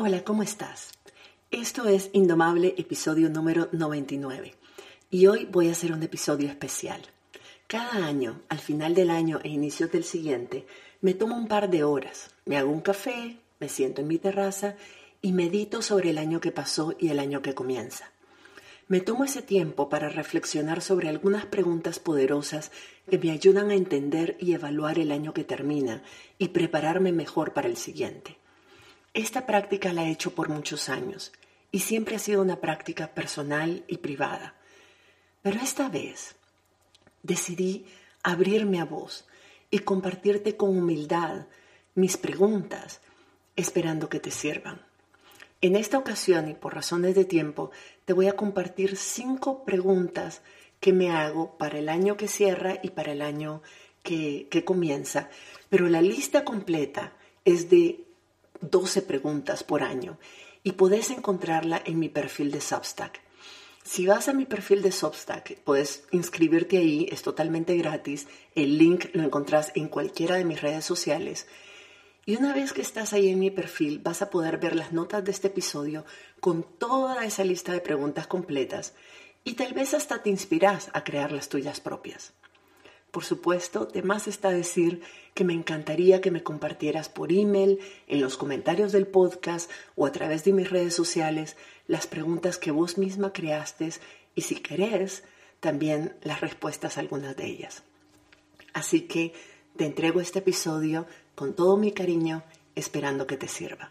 Hola, ¿cómo estás? Esto es Indomable, episodio número 99. Y hoy voy a hacer un episodio especial. Cada año, al final del año e inicio del siguiente, me tomo un par de horas, me hago un café, me siento en mi terraza y medito sobre el año que pasó y el año que comienza. Me tomo ese tiempo para reflexionar sobre algunas preguntas poderosas que me ayudan a entender y evaluar el año que termina y prepararme mejor para el siguiente. Esta práctica la he hecho por muchos años y siempre ha sido una práctica personal y privada. Pero esta vez decidí abrirme a vos y compartirte con humildad mis preguntas, esperando que te sirvan. En esta ocasión y por razones de tiempo, te voy a compartir cinco preguntas que me hago para el año que cierra y para el año que, que comienza, pero la lista completa es de 12 preguntas por año y podés encontrarla en mi perfil de Substack. Si vas a mi perfil de Substack, puedes inscribirte ahí, es totalmente gratis. El link lo encontrás en cualquiera de mis redes sociales. Y una vez que estás ahí en mi perfil, vas a poder ver las notas de este episodio con toda esa lista de preguntas completas y tal vez hasta te inspiras a crear las tuyas propias. Por supuesto, de más está decir que me encantaría que me compartieras por email, en los comentarios del podcast o a través de mis redes sociales las preguntas que vos misma creaste y si querés, también las respuestas a algunas de ellas. Así que te entrego este episodio con todo mi cariño, esperando que te sirva.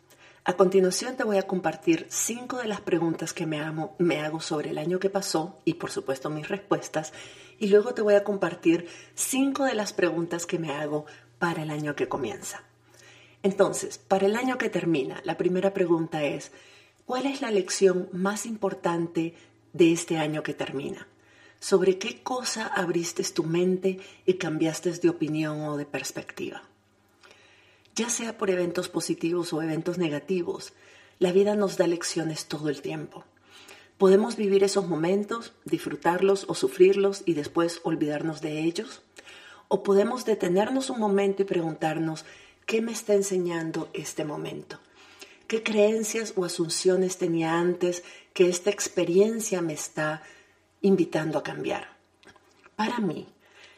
A continuación te voy a compartir cinco de las preguntas que me, me, hago sobre el año que pasó y por supuesto mis respuestas. Y luego te voy a compartir cinco de las preguntas que me hago para el año que comienza. Entonces, para el año que termina, la primera pregunta es, ¿cuál es la lección más importante de este año que termina? ¿Sobre qué cosa abriste tu mente y cambiaste de opinión o de perspectiva? Ya sea por eventos positivos o eventos negativos, la vida nos da lecciones todo el tiempo. Podemos vivir esos momentos, disfrutarlos o sufrirlos y después olvidarnos de ellos. O podemos detenernos un momento y preguntarnos, ¿qué me está enseñando este momento? ¿Qué creencias o asunciones tenía antes que esta experiencia me está invitando a cambiar? Para mí,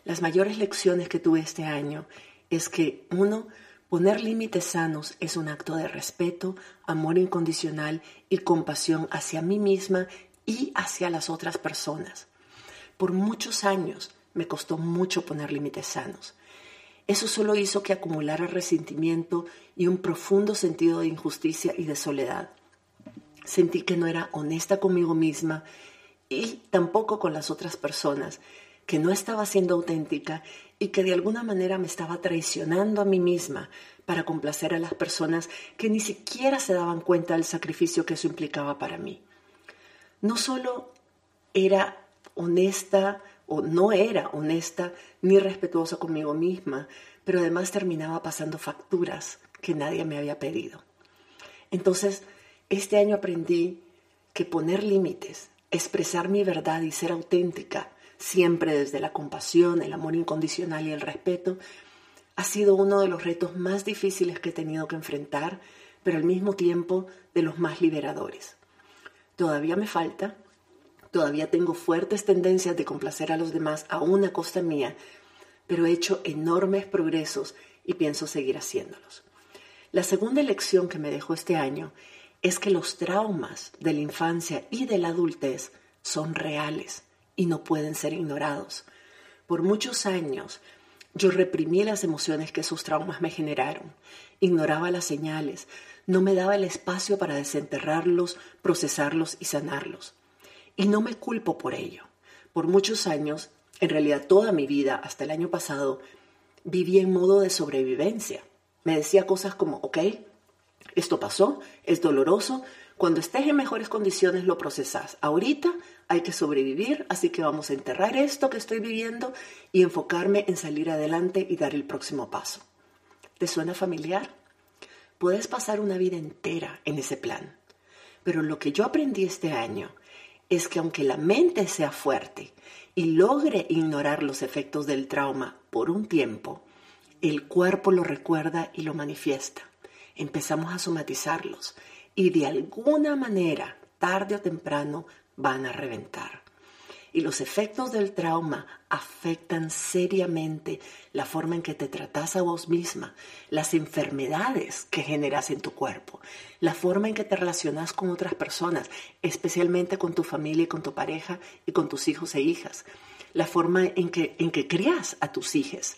las mayores lecciones que tuve este año es que, uno, Poner límites sanos es un acto de respeto, amor incondicional y compasión hacia mí misma y hacia las otras personas. Por muchos años me costó mucho poner límites sanos. Eso solo hizo que acumulara resentimiento y un profundo sentido de injusticia y de soledad. Sentí que no era honesta conmigo misma y tampoco con las otras personas, que no estaba siendo auténtica y que de alguna manera me estaba traicionando a mí misma para complacer a las personas que ni siquiera se daban cuenta del sacrificio que eso implicaba para mí. No solo era honesta o no era honesta ni respetuosa conmigo misma, pero además terminaba pasando facturas que nadie me había pedido. Entonces, este año aprendí que poner límites, expresar mi verdad y ser auténtica siempre desde la compasión, el amor incondicional y el respeto, ha sido uno de los retos más difíciles que he tenido que enfrentar, pero al mismo tiempo de los más liberadores. Todavía me falta, todavía tengo fuertes tendencias de complacer a los demás a una costa mía, pero he hecho enormes progresos y pienso seguir haciéndolos. La segunda lección que me dejó este año es que los traumas de la infancia y de la adultez son reales y no pueden ser ignorados. Por muchos años yo reprimí las emociones que esos traumas me generaron, ignoraba las señales, no me daba el espacio para desenterrarlos, procesarlos y sanarlos. Y no me culpo por ello. Por muchos años, en realidad toda mi vida, hasta el año pasado, viví en modo de sobrevivencia. Me decía cosas como, ok, esto pasó, es doloroso, Cuando estés en mejores condiciones lo procesas. Ahorita hay que sobrevivir, así que vamos a enterrar esto que estoy viviendo y enfocarme en salir adelante y dar el próximo paso. ¿Te suena familiar? Puedes pasar una vida entera en ese plan. Pero lo que yo aprendí este año es que aunque la mente sea fuerte y logre ignorar los efectos del trauma por un tiempo, el cuerpo lo recuerda y lo manifiesta. Empezamos a somatizarlos y de alguna manera, tarde o temprano, van a reventar y los efectos del trauma afectan seriamente la forma en que te tratas a vos misma, las enfermedades que generas en tu cuerpo, la forma en que te relacionas con otras personas, especialmente con tu familia y con tu pareja y con tus hijos e hijas, la forma en que, en que crías a tus hijos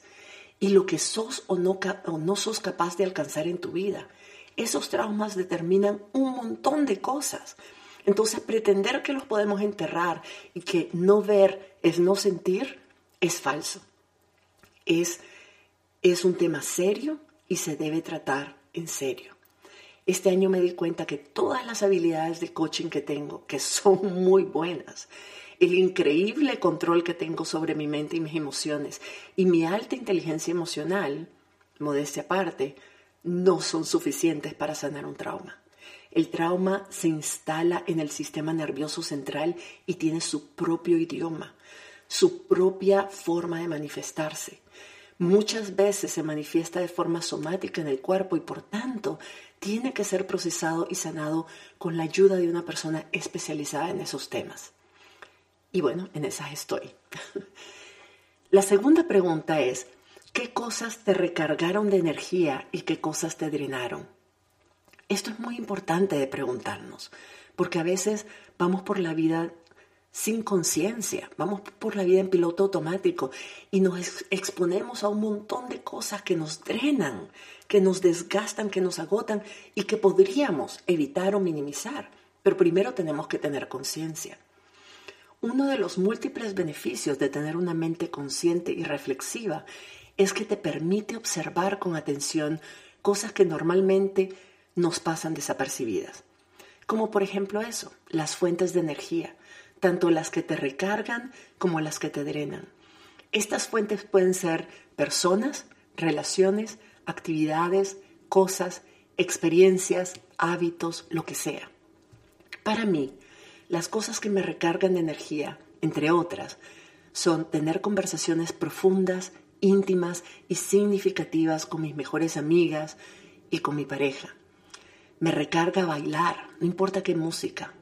y lo que sos o no, o no sos capaz de alcanzar en tu vida. Esos traumas determinan un montón de cosas. Entonces, pretender que los podemos enterrar y que no ver es no sentir es falso. Es, es un tema serio y se debe tratar en serio. Este año me di cuenta que todas las habilidades de coaching que tengo, que son muy buenas, el increíble control que tengo sobre mi mente y mis emociones y mi alta inteligencia emocional, modestia aparte, no son suficientes para sanar un trauma. El trauma se instala en el sistema nervioso central y tiene su propio idioma, su propia forma de manifestarse. Muchas veces se manifiesta de forma somática en el cuerpo y por tanto tiene que ser procesado y sanado con la ayuda de una persona especializada en esos temas. Y bueno, en esas estoy. La segunda pregunta es, ¿qué cosas te recargaron de energía y qué cosas te drenaron? Esto es muy importante de preguntarnos, porque a veces vamos por la vida sin conciencia, vamos por la vida en piloto automático y nos exponemos a un montón de cosas que nos drenan, que nos desgastan, que nos agotan y que podríamos evitar o minimizar. Pero primero tenemos que tener conciencia. Uno de los múltiples beneficios de tener una mente consciente y reflexiva es que te permite observar con atención cosas que normalmente nos pasan desapercibidas. Como por ejemplo eso, las fuentes de energía, tanto las que te recargan como las que te drenan. Estas fuentes pueden ser personas, relaciones, actividades, cosas, experiencias, hábitos, lo que sea. Para mí, las cosas que me recargan de energía, entre otras, son tener conversaciones profundas, íntimas y significativas con mis mejores amigas y con mi pareja me recarga bailar, no importa qué música.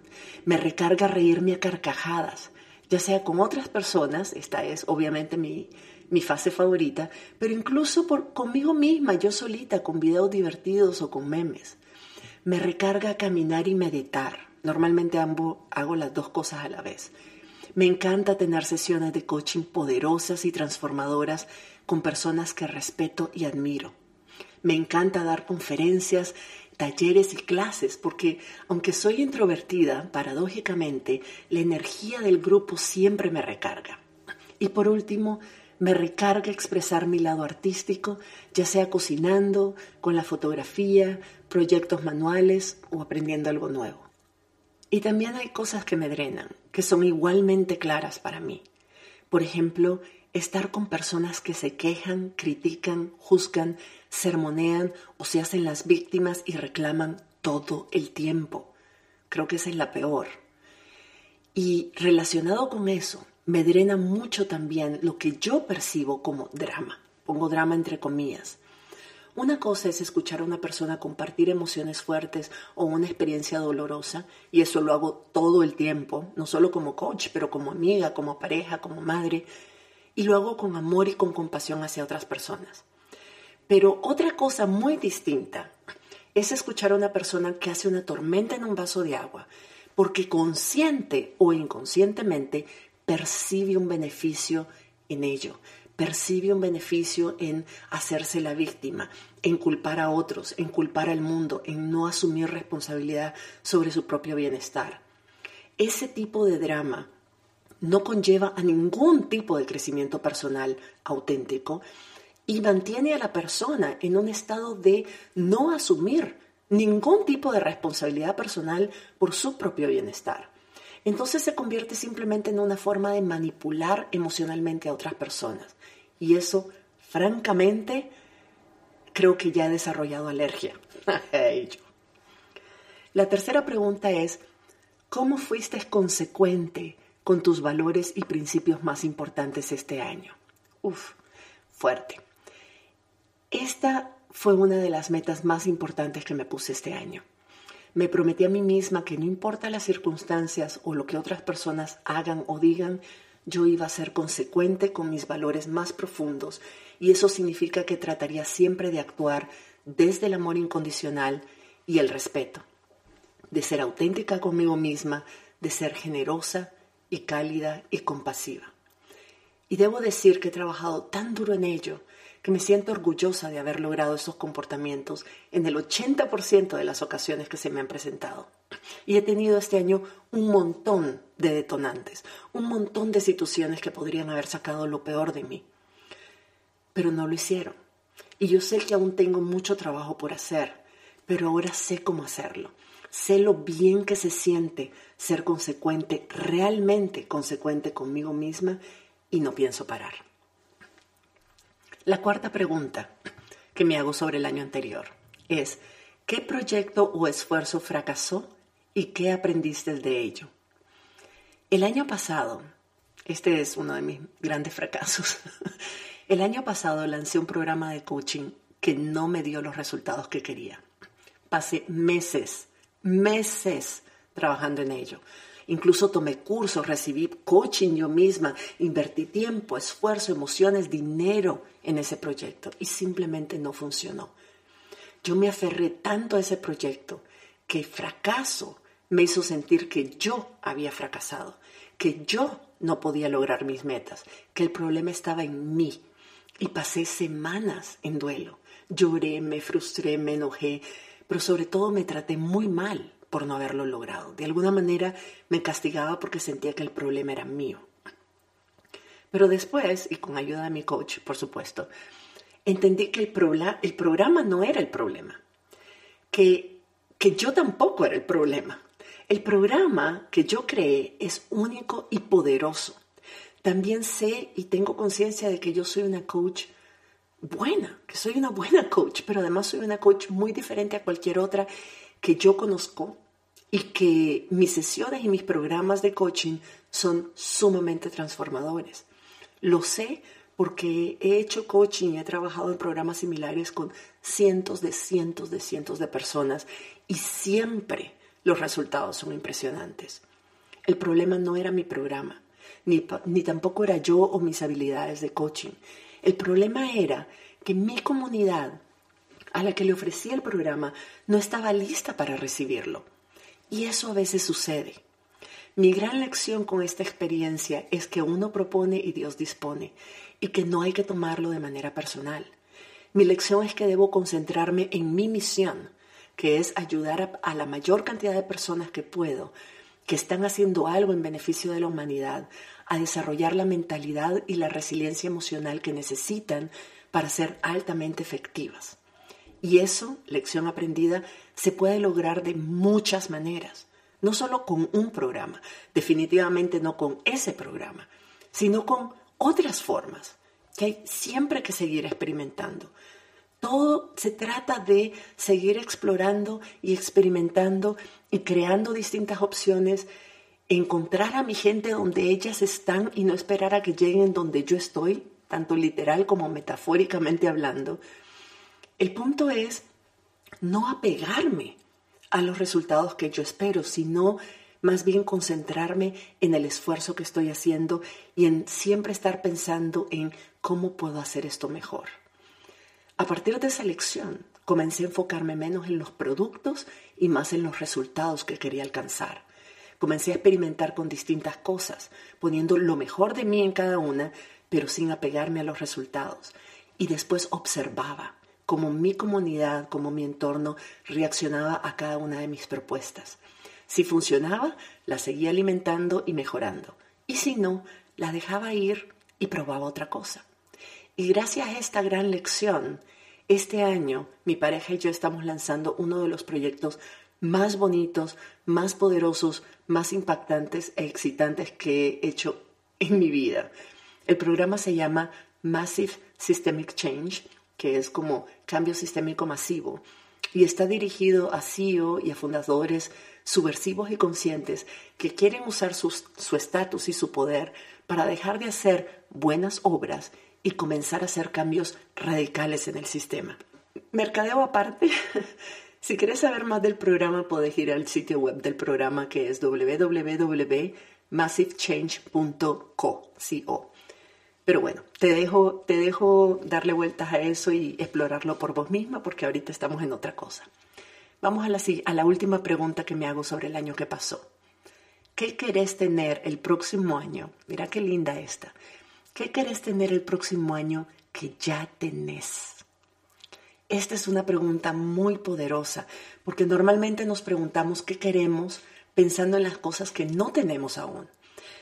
Me recarga reírme a carcajadas, ya sea con otras personas, esta es obviamente mi, fase favorita, pero incluso por, conmigo misma, yo solita, con videos divertidos o con memes. Me recarga caminar y meditar. Normalmente ambos hago las dos cosas a la vez. Me encanta tener sesiones de coaching poderosas y transformadoras con personas que respeto y admiro. Me encanta dar conferencias talleres y clases, porque aunque soy introvertida, paradójicamente, la energía del grupo siempre me recarga. Y por último, me recarga expresar mi lado artístico, ya sea cocinando, con la fotografía, proyectos manuales o aprendiendo algo nuevo. Y también hay cosas que me drenan, que son igualmente claras para mí. Por ejemplo, estar con personas que se quejan, critican, juzgan, sermonean o se hacen las víctimas y reclaman todo el tiempo. Creo que esa es la peor. Y relacionado con eso, me drena mucho también lo que yo percibo como drama. Pongo drama entre comillas. Una cosa es escuchar a una persona compartir emociones fuertes o una experiencia dolorosa, y eso lo hago todo el tiempo, no solo como coach, pero como amiga, como pareja, como madre, y lo hago con amor y con compasión hacia otras personas. Pero otra cosa muy distinta es escuchar a una persona que hace una tormenta en un vaso de agua, porque consciente o inconscientemente percibe un beneficio en ello, percibe un beneficio en hacerse la víctima, en culpar a otros, en culpar al mundo, en no asumir responsabilidad sobre su propio bienestar. Ese tipo de drama no conlleva a ningún tipo de crecimiento personal auténtico y mantiene a la persona en un estado de no asumir ningún tipo de responsabilidad personal por su propio bienestar. Entonces se convierte simplemente en una forma de manipular emocionalmente a otras personas. Y eso, francamente, creo que ya he desarrollado alergia La tercera pregunta es, ¿cómo fuiste consecuente con tus valores y principios más importantes este año? Uf, fuerte. Esta fue una de las metas más importantes que me puse este año. Me prometí a mí misma que no importa las circunstancias o lo que otras personas hagan o digan, yo iba a ser consecuente con mis valores más profundos y eso significa que trataría siempre de actuar desde el amor incondicional y el respeto, de ser auténtica conmigo misma, de ser generosa y cálida y compasiva. Y debo decir que he trabajado tan duro en ello que me siento orgullosa de haber logrado esos comportamientos en el 80% de las ocasiones que se me han presentado. Y he tenido este año un montón de detonantes, un montón de situaciones que podrían haber sacado lo peor de mí. Pero no lo hicieron. Y yo sé que aún tengo mucho trabajo por hacer, pero ahora sé cómo hacerlo. Sé lo bien que se siente ser consecuente, realmente consecuente conmigo misma y no pienso parar. La cuarta pregunta que me hago sobre el año anterior es, ¿qué proyecto o esfuerzo fracasó y qué aprendiste de ello? El año pasado, este es uno de mis grandes fracasos, el año pasado lancé un programa de coaching que no me dio los resultados que quería. Pasé meses, meses trabajando en ello. Incluso tomé cursos, recibí coaching yo misma, invertí tiempo, esfuerzo, emociones, dinero en ese proyecto y simplemente no funcionó. Yo me aferré tanto a ese proyecto que el fracaso me hizo sentir que yo había fracasado, que yo no podía lograr mis metas, que el problema estaba en mí. Y pasé semanas en duelo. Lloré, me frustré, me enojé, pero sobre todo me traté muy mal por no haberlo logrado. De alguna manera me castigaba porque sentía que el problema era mío. Pero después, y con ayuda de mi coach, por supuesto, entendí que el, el programa no era el problema, que, que yo tampoco era el problema. El programa que yo creé es único y poderoso. También sé y tengo conciencia de que yo soy una coach buena, que soy una buena coach, pero además soy una coach muy diferente a cualquier otra que yo conozco y que mis sesiones y mis programas de coaching son sumamente transformadores. Lo sé porque he hecho coaching y he trabajado en programas similares con cientos de cientos de cientos de personas y siempre los resultados son impresionantes. El problema no era mi programa, ni, ni tampoco era yo o mis habilidades de coaching. El problema era que mi comunidad a la que le ofrecía el programa no estaba lista para recibirlo. Y eso a veces sucede. Mi gran lección con esta experiencia es que uno propone y Dios dispone, y que no hay que tomarlo de manera personal. Mi lección es que debo concentrarme en mi misión, que es ayudar a, la mayor cantidad de personas que puedo, que están haciendo algo en beneficio de la humanidad, a desarrollar la mentalidad y la resiliencia emocional que necesitan para ser altamente efectivas. Y eso, lección aprendida, se puede lograr de muchas maneras. No solo con un programa, definitivamente no con ese programa, sino con otras formas que hay siempre que seguir experimentando. Todo se trata de seguir explorando y experimentando y creando distintas opciones, encontrar a mi gente donde ellas están y no esperar a que lleguen donde yo estoy, tanto literal como metafóricamente hablando, el punto es no apegarme a los resultados que yo espero, sino más bien concentrarme en el esfuerzo que estoy haciendo y en siempre estar pensando en cómo puedo hacer esto mejor. A partir de esa lección, comencé a enfocarme menos en los productos y más en los resultados que quería alcanzar. Comencé a experimentar con distintas cosas, poniendo lo mejor de mí en cada una, pero sin apegarme a los resultados. Y después observaba, como mi comunidad, como mi entorno reaccionaba a cada una de mis propuestas. Si funcionaba, la seguía alimentando y mejorando. Y si no, la dejaba ir y probaba otra cosa. Y gracias a esta gran lección, Este año mi pareja y yo estamos lanzando uno de los proyectos más bonitos, más poderosos, más impactantes e excitantes que he hecho en mi vida. El programa se llama Massive Systemic Change, que es como cambio sistémico masivo, y está dirigido a CEO y a fundadores subversivos y conscientes que quieren usar su estatus y su poder para dejar de hacer buenas obras y comenzar a hacer cambios radicales en el sistema. Mercadeo aparte, si quieres saber más del programa, puedes ir al sitio web del programa que es www.massivechange.co. Pero bueno, te dejo, te dejo darle vueltas a eso y explorarlo por vos misma porque ahorita estamos en otra cosa. Vamos a la, a la última pregunta que me hago sobre el año que pasó. ¿Qué querés tener el próximo año? Mira qué linda esta. ¿Qué querés tener el próximo año que ya tenés? Esta es una pregunta muy poderosa porque normalmente nos preguntamos qué queremos pensando en las cosas que no tenemos aún.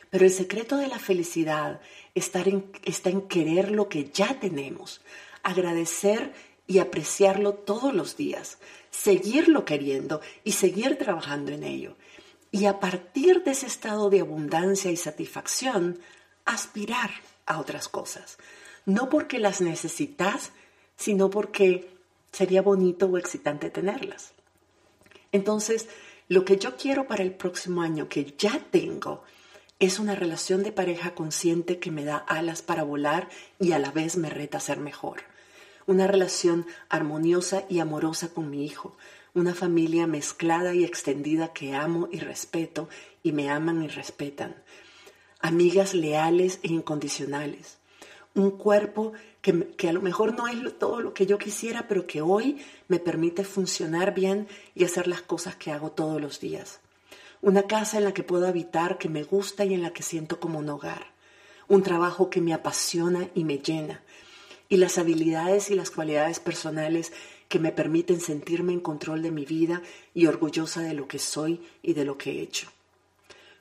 Pero el secreto de la felicidad está en, querer lo que ya tenemos, agradecer y apreciarlo todos los días, seguirlo queriendo y seguir trabajando en ello. Y a partir de ese estado de abundancia y satisfacción, aspirar a otras cosas. No porque las necesitas, sino porque sería bonito o excitante tenerlas. Entonces, lo que yo quiero para el próximo año, que ya tengo, es una relación de pareja consciente que me da alas para volar y a la vez me reta a ser mejor. Una relación armoniosa y amorosa con mi hijo. Una familia mezclada y extendida que amo y respeto y me aman y respetan amigas leales e incondicionales, un cuerpo que, a lo mejor no es todo lo que yo quisiera, pero que hoy me permite funcionar bien y hacer las cosas que hago todos los días. Una casa en la que puedo habitar, que me gusta y en la que siento como un hogar. Un trabajo que me apasiona y me llena. Y las habilidades y las cualidades personales que me permiten sentirme en control de mi vida y orgullosa de lo que soy y de lo que he hecho.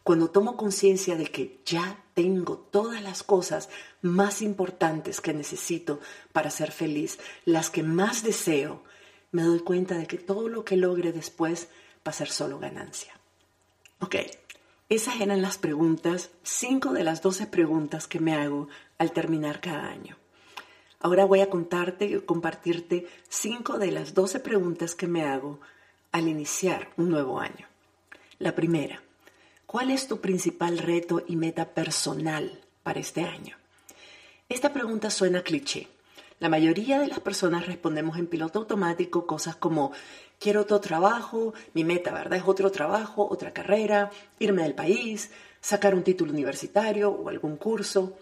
Cuando tomo conciencia de que ya tengo todas las cosas más importantes que necesito para ser feliz, las que más deseo, me doy cuenta de que todo lo que logre después va a ser solo ganancia. Ok, esas eran las preguntas, cinco de las doce preguntas que me hago al terminar cada año. Ahora voy a contarte y compartirte cinco de las doce preguntas que me hago al iniciar un nuevo año. La primera, ¿Cuál es tu principal reto y meta personal para este año? Esta pregunta suena cliché. La mayoría de las personas respondemos en piloto automático cosas como quiero otro trabajo, mi meta, ¿verdad? Es otro trabajo, otra carrera, irme del país, sacar un título universitario o algún curso,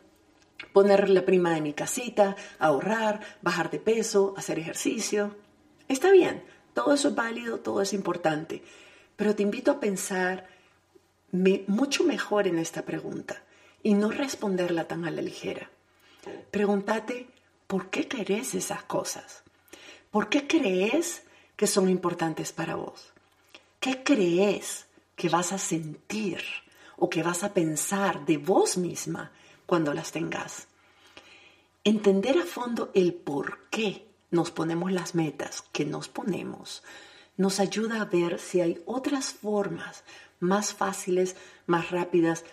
poner la prima de mi casita, ahorrar, bajar de peso, hacer ejercicio. Está bien, todo eso es válido, todo es importante, pero te invito a pensar mucho mejor en esta pregunta y no responderla tan a la ligera. Pregúntate, ¿por qué querés esas cosas? ¿Por qué crees que son importantes para vos? ¿Qué crees que vas a sentir o que vas a pensar de vos misma cuando las tengas? Entender a fondo el por qué nos ponemos las metas que nos ponemos nos ayuda a ver si hay otras formas más fáciles, más rápidas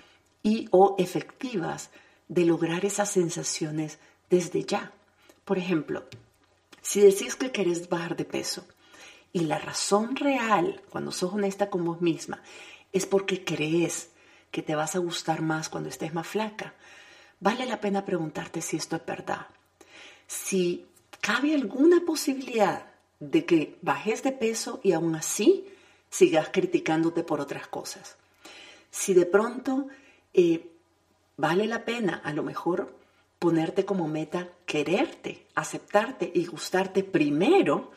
y o efectivas de lograr esas sensaciones desde ya. Por ejemplo, si decís que querés bajar de peso y la razón real, cuando sos honesta con vos misma, es porque crees que te vas a gustar más cuando estés más flaca, vale la pena preguntarte si esto es verdad. Si cabe alguna posibilidad de que bajes de peso y aún así sigas criticándote por otras cosas. Si de pronto eh, vale la pena a lo mejor ponerte como meta quererte, aceptarte y gustarte primero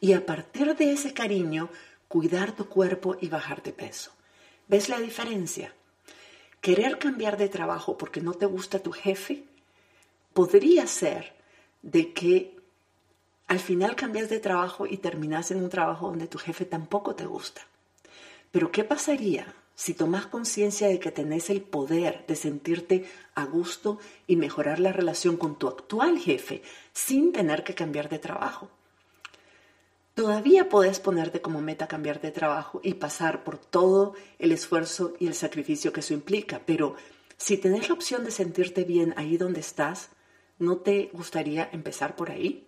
y a partir de ese cariño cuidar tu cuerpo y bajar de peso. ¿Ves la diferencia? Querer cambiar de trabajo porque no te gusta tu jefe podría ser de que al final cambias de trabajo y terminas en un trabajo donde tu jefe tampoco te gusta. Pero ¿qué pasaría si tomas conciencia de que tenés el poder de sentirte a gusto y mejorar la relación con tu actual jefe sin tener que cambiar de trabajo. Todavía puedes ponerte como meta cambiar de trabajo y pasar por todo el esfuerzo y el sacrificio que eso implica, pero si tenés la opción de sentirte bien ahí donde estás, ¿no te gustaría empezar por ahí?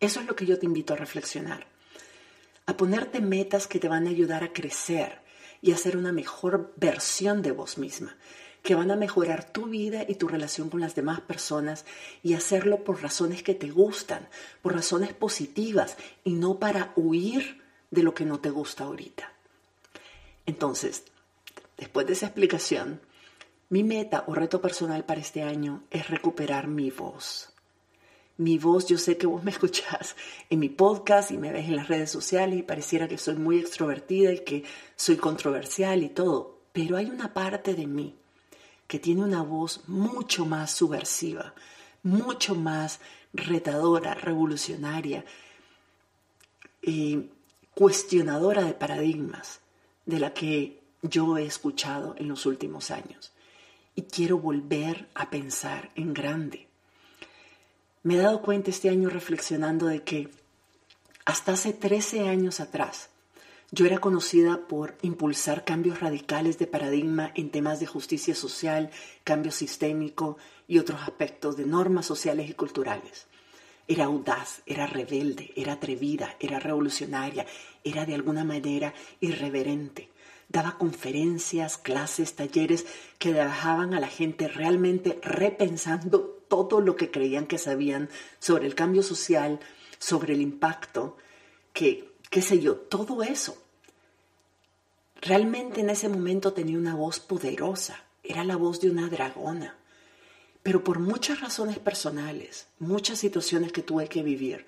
Eso es lo que yo te invito a reflexionar, a ponerte metas que te van a ayudar a crecer y a ser una mejor versión de vos misma, que van a mejorar tu vida y tu relación con las demás personas y hacerlo por razones que te gustan, por razones positivas y no para huir de lo que no te gusta ahorita. Entonces, después de esa explicación, mi meta o reto personal para este año es recuperar mi voz. Mi voz, yo sé que vos me escuchás en mi podcast y me ves en las redes sociales y pareciera que soy muy extrovertida y que soy controversial y todo, pero hay una parte de mí que tiene una voz mucho más subversiva, mucho más retadora, revolucionaria, y cuestionadora de paradigmas de la que yo he escuchado en los últimos años. Y quiero volver a pensar en grande. Me he dado cuenta este año reflexionando de que hasta hace 13 años atrás, yo era conocida por impulsar cambios radicales de paradigma en temas de justicia social, cambio sistémico y otros aspectos de normas sociales y culturales. Era audaz, era rebelde, era atrevida, era revolucionaria, era de alguna manera irreverente. Daba conferencias, clases, talleres que dejaban a la gente realmente repensando todo lo que creían que sabían sobre el cambio social, sobre el impacto, que, qué sé yo, todo eso Realmente en ese momento tenía una voz poderosa, era la voz de una dragona. Pero por muchas razones personales, muchas situaciones que tuve que vivir,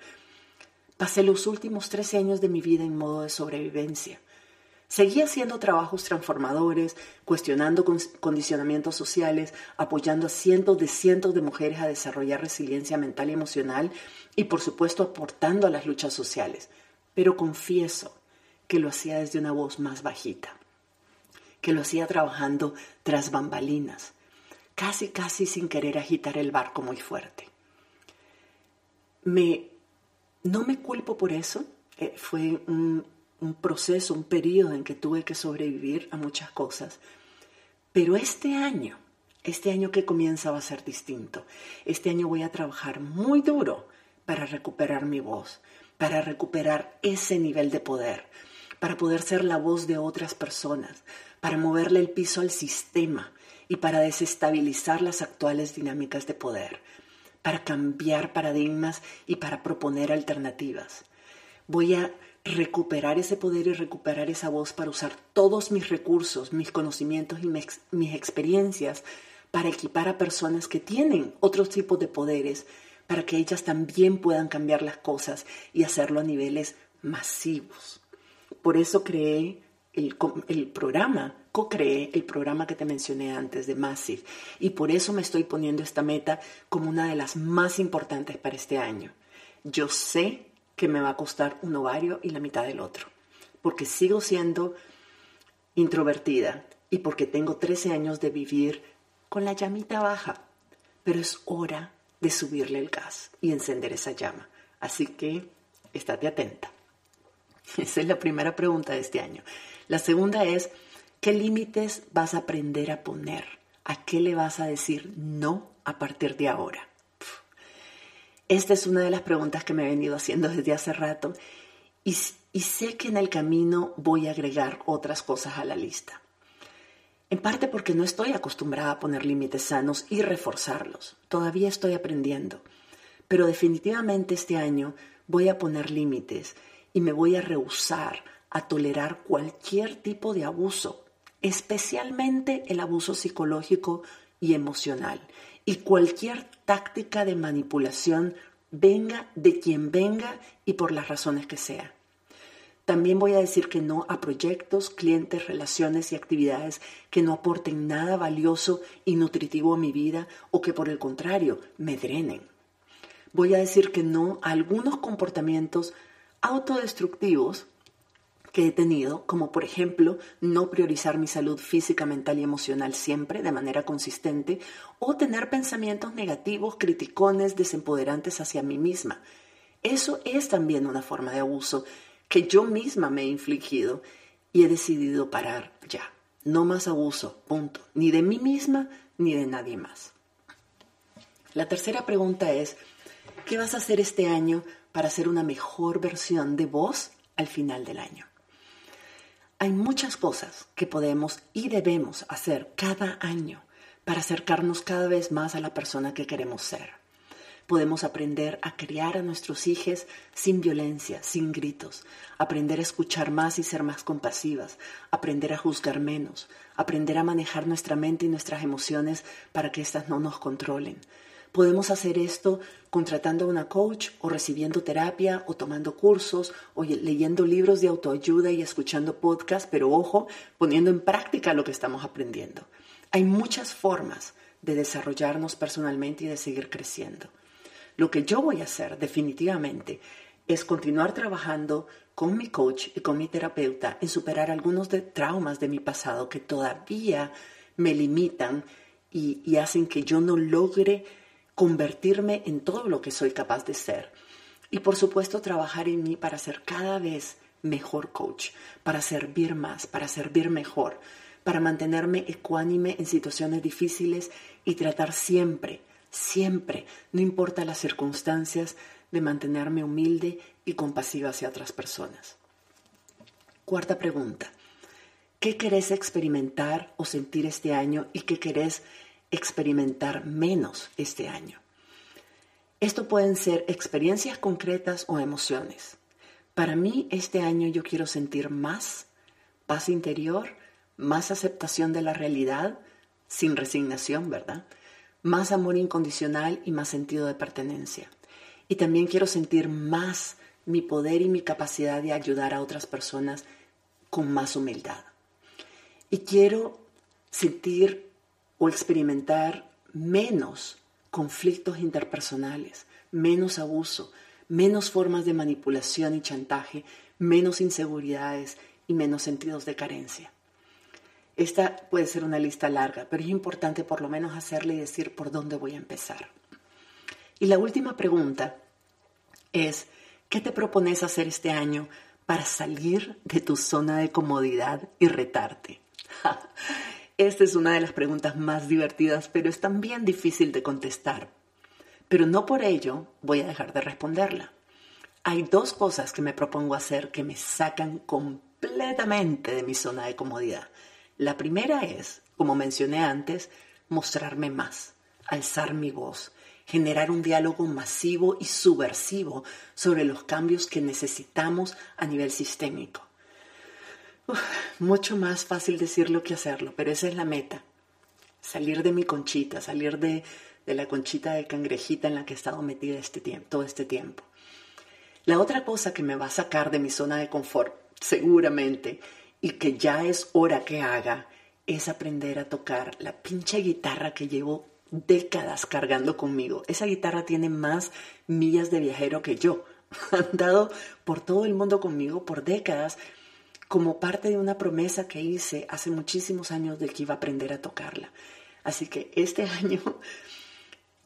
pasé los últimos 13 años de mi vida en modo de sobrevivencia. Seguí haciendo trabajos transformadores, cuestionando condicionamientos sociales, apoyando a cientos de cientos de mujeres a desarrollar resiliencia mental y emocional y por supuesto aportando a las luchas sociales. Pero confieso que lo hacía desde una voz más bajita, que lo hacía trabajando tras bambalinas, casi casi sin querer agitar el barco muy fuerte. Me, no me culpo por eso, eh, fue un, un proceso, un periodo en que tuve que sobrevivir a muchas cosas, pero este año, este año que comienza va a ser distinto. Este año voy a trabajar muy duro para recuperar mi voz, para recuperar ese nivel de poder, para poder ser la voz de otras personas, para moverle el piso al sistema y para desestabilizar las actuales dinámicas de poder, para cambiar paradigmas y para proponer alternativas. Voy a recuperar ese poder y recuperar esa voz para usar todos mis recursos, mis conocimientos y mis experiencias para equipar a personas que tienen otros tipos de poderes, para que ellas también puedan cambiar las cosas y hacerlo a niveles masivos. Por eso creé el, programa, co-creé el programa que te mencioné antes de Massive. Y por eso me estoy poniendo esta meta como una de las más importantes para este año. Yo sé que me va a costar un ovario y la mitad del otro, porque sigo siendo introvertida y porque tengo 13 años de vivir con la llamita baja, pero es hora de subirle el gas y encender esa llama. Así que estate atenta. Esa es la primera pregunta de este año. La segunda es, ¿qué límites vas a aprender a poner? ¿A qué le vas a decir no a partir de ahora? Esta es una de las preguntas que me he venido haciendo desde hace rato y, y sé que en el camino voy a agregar otras cosas a la lista. En parte porque no estoy acostumbrada a poner límites sanos y reforzarlos. Todavía estoy aprendiendo. Pero definitivamente este año voy a poner límites y me voy a rehusar a tolerar cualquier tipo de abuso, especialmente el abuso psicológico y emocional, y cualquier táctica de manipulación venga de quien venga y por las razones que sea. También voy a decir que no a proyectos, clientes, relaciones y actividades que no aporten nada valioso y nutritivo a mi vida o que por el contrario me drenen. Voy a decir que no a algunos comportamientos autodestructivos que he tenido, como por ejemplo no priorizar mi salud física, mental y emocional siempre de manera consistente, o tener pensamientos negativos, criticones, desempoderantes hacia mí misma. Eso es también una forma de abuso que yo misma me he infligido y he decidido parar ya. No más abuso, punto. Ni de mí misma ni de nadie más. La tercera pregunta es, ¿qué vas a hacer este año para ser una mejor versión de vos al final del año? Hay muchas cosas que podemos y debemos hacer cada año para acercarnos cada vez más a la persona que queremos ser. Podemos aprender a criar a nuestros hijos sin violencia, sin gritos, aprender a escuchar más y ser más compasivas, aprender a juzgar menos, aprender a manejar nuestra mente y nuestras emociones para que éstas no nos controlen. Podemos hacer esto contratando a una coach o recibiendo terapia o tomando cursos o leyendo libros de autoayuda y escuchando podcasts, pero ojo, poniendo en práctica lo que estamos aprendiendo. Hay muchas formas de desarrollarnos personalmente y de seguir creciendo. Lo que yo voy a hacer definitivamente es continuar trabajando con mi coach y con mi terapeuta en superar algunos de traumas de mi pasado que todavía me limitan y, y hacen que yo no logre convertirme en todo lo que soy capaz de ser. Y por supuesto trabajar en mí para ser cada vez mejor coach, para servir más, para servir mejor, para mantenerme ecuánime en situaciones difíciles y tratar siempre siempre, no importa las circunstancias, de mantenerme humilde y compasiva hacia otras personas. Cuarta pregunta. ¿Qué querés experimentar o sentir este año y qué querés experimentar menos este año? Esto pueden ser experiencias concretas o emociones. Para mí este año yo quiero sentir más paz interior, más aceptación de la realidad, sin resignación, ¿verdad? más amor incondicional y más sentido de pertenencia. Y también quiero sentir más mi poder y mi capacidad de ayudar a otras personas con más humildad. Y quiero sentir o experimentar menos conflictos interpersonales, menos abuso, menos formas de manipulación y chantaje, menos inseguridades y menos sentidos de carencia. Esta puede ser una lista larga, pero es importante por lo menos hacerle y decir por dónde voy a empezar. Y la última pregunta es, ¿qué te propones hacer este año para salir de tu zona de comodidad y retarte? Esta es una de las preguntas más divertidas, pero es también difícil de contestar. Pero no por ello voy a dejar de responderla. Hay dos cosas que me propongo hacer que me sacan completamente de mi zona de comodidad la primera es, como mencioné antes, mostrarme más, alzar mi voz, generar un diálogo masivo y subversivo sobre los cambios que necesitamos a nivel sistémico. Mucho más fácil decirlo que hacerlo, pero esa es la meta. Salir de mi conchita, salir de, de la conchita de cangrejita en la que he estado metida este tiempo, todo este tiempo. La otra cosa que me va a sacar de mi zona de confort, seguramente, y que ya es hora que haga es aprender a tocar la pinche guitarra que llevo décadas cargando conmigo. Esa guitarra tiene más millas de viajero que yo. Ha andado por todo el mundo conmigo por décadas como parte de una promesa que hice hace muchísimos años de que iba a aprender a tocarla. Así que este año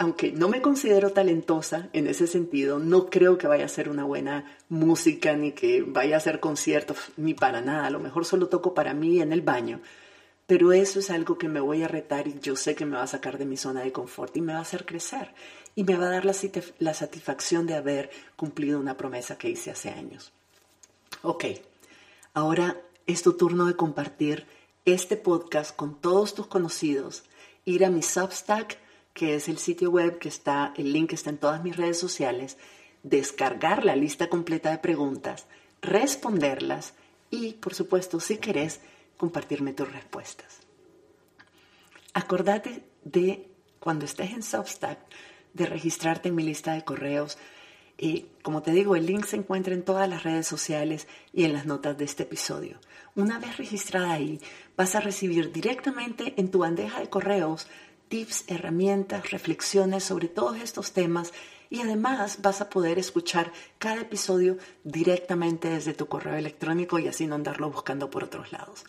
aunque no me considero talentosa en ese sentido, no creo que vaya a ser una buena música ni que vaya a hacer conciertos, ni para nada. A lo mejor solo toco para mí en el baño. Pero eso es algo que me voy a retar y yo sé que me va a sacar de mi zona de confort y me va a hacer crecer. Y me va a dar la, la satisfacción de haber cumplido una promesa que hice hace años. Ok, ahora es tu turno de compartir este podcast con todos tus conocidos, ir a mi Substack que es el sitio web que está, el link está en todas mis redes sociales, descargar la lista completa de preguntas, responderlas y, por supuesto, si querés, compartirme tus respuestas. Acordate de, cuando estés en Substack, de registrarte en mi lista de correos. Y como te digo, el link se encuentra en todas las redes sociales y en las notas de este episodio. Una vez registrada ahí, vas a recibir directamente en tu bandeja de correos tips, herramientas, reflexiones sobre todos estos temas Y además vas a poder escuchar cada episodio directamente desde tu correo electrónico y así no andarlo buscando por otros lados.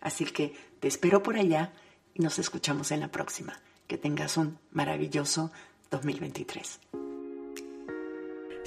Así que te espero por allá y nos escuchamos en la próxima. Que tengas un maravilloso 2023.